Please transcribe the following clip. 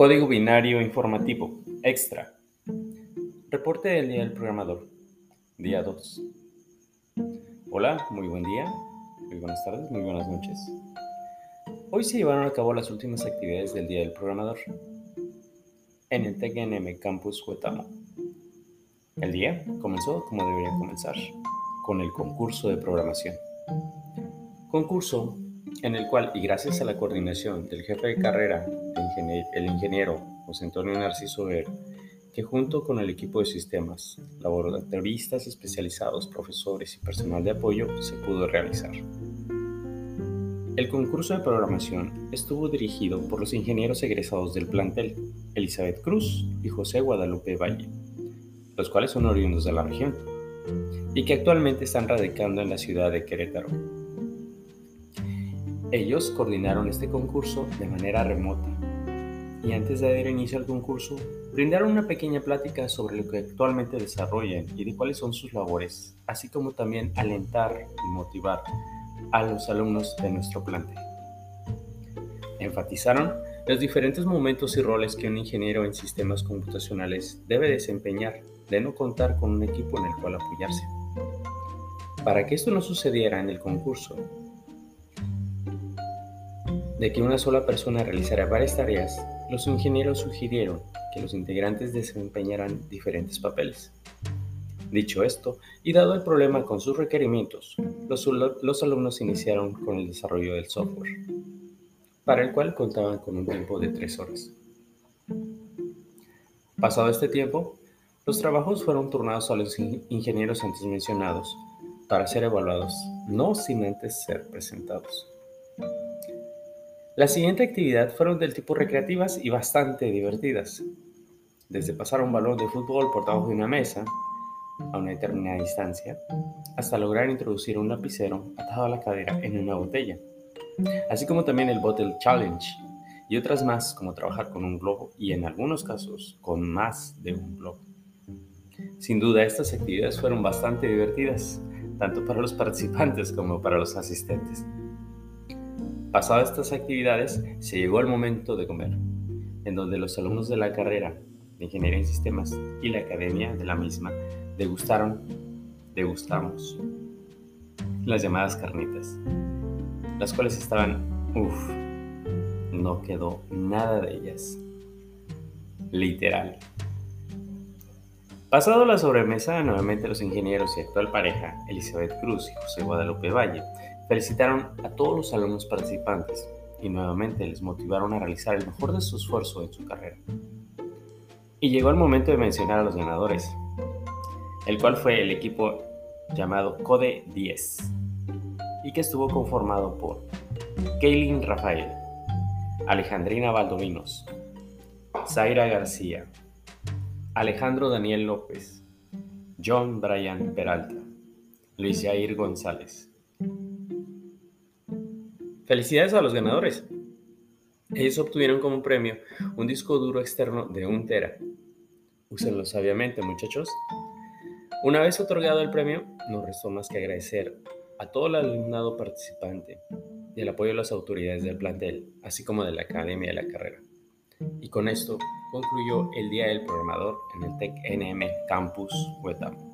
Código binario informativo. Extra. Reporte del Día del Programador. Día 2. Hola, muy buen día, muy buenas tardes, muy buenas noches. Hoy se llevaron a cabo las últimas actividades del Día del Programador en el TECNM Campus Huetamo. El día comenzó como debería comenzar, con el concurso de programación. Concurso en el cual, y gracias a la coordinación del jefe de carrera, el ingeniero José Antonio Narciso Ver, que junto con el equipo de sistemas, laboratoristas especializados, profesores y personal de apoyo se pudo realizar. El concurso de programación estuvo dirigido por los ingenieros egresados del plantel, Elizabeth Cruz y José Guadalupe Valle, los cuales son oriundos de la región y que actualmente están radicando en la ciudad de Querétaro. Ellos coordinaron este concurso de manera remota y antes de dar inicio al concurso brindaron una pequeña plática sobre lo que actualmente desarrollan y de cuáles son sus labores, así como también alentar y motivar a los alumnos de nuestro plantel. Enfatizaron los diferentes momentos y roles que un ingeniero en sistemas computacionales debe desempeñar de no contar con un equipo en el cual apoyarse. Para que esto no sucediera en el concurso, de que una sola persona realizara varias tareas, los ingenieros sugirieron que los integrantes desempeñaran diferentes papeles. Dicho esto, y dado el problema con sus requerimientos, los, los, alumnos iniciaron con el desarrollo del software, para el cual contaban con un tiempo de tres horas. Pasado este tiempo, los trabajos fueron turnados a los ingenieros antes mencionados para ser evaluados, no sin antes ser presentados. La siguiente actividad fueron del tipo recreativas y bastante divertidas. Desde pasar un balón de fútbol por debajo de una mesa a una determinada distancia, hasta lograr introducir un lapicero atado a la cadera en una botella, así como también el Bottle Challenge y otras más como trabajar con un globo y en algunos casos con más de un globo. Sin duda estas actividades fueron bastante divertidas, tanto para los participantes como para los asistentes. Pasadas estas actividades, se llegó el momento de comer, en donde los alumnos de la carrera de Ingeniería en Sistemas y la academia de la misma degustaron, degustamos las llamadas carnitas, las cuales estaban, uff, no quedó nada de ellas. Literal. Pasado la sobremesa, nuevamente los ingenieros y actual pareja, Elizabeth Cruz y José Guadalupe Valle, Felicitaron a todos los alumnos participantes y nuevamente les motivaron a realizar el mejor de su esfuerzo en su carrera. Y llegó el momento de mencionar a los ganadores, el cual fue el equipo llamado Code 10 y que estuvo conformado por Kaylin Rafael, Alejandrina Valdominos, Zaira García, Alejandro Daniel López, John Brian Peralta, Luis Jair González, Felicidades a los ganadores. Ellos obtuvieron como premio un disco duro externo de un tera. Úsenlo sabiamente, muchachos. Una vez otorgado el premio, no restó más que agradecer a todo el alumnado participante y el apoyo de las autoridades del plantel, así como de la academia de la carrera. Y con esto concluyó el Día del Programador en el TEC NM Campus Huetamo.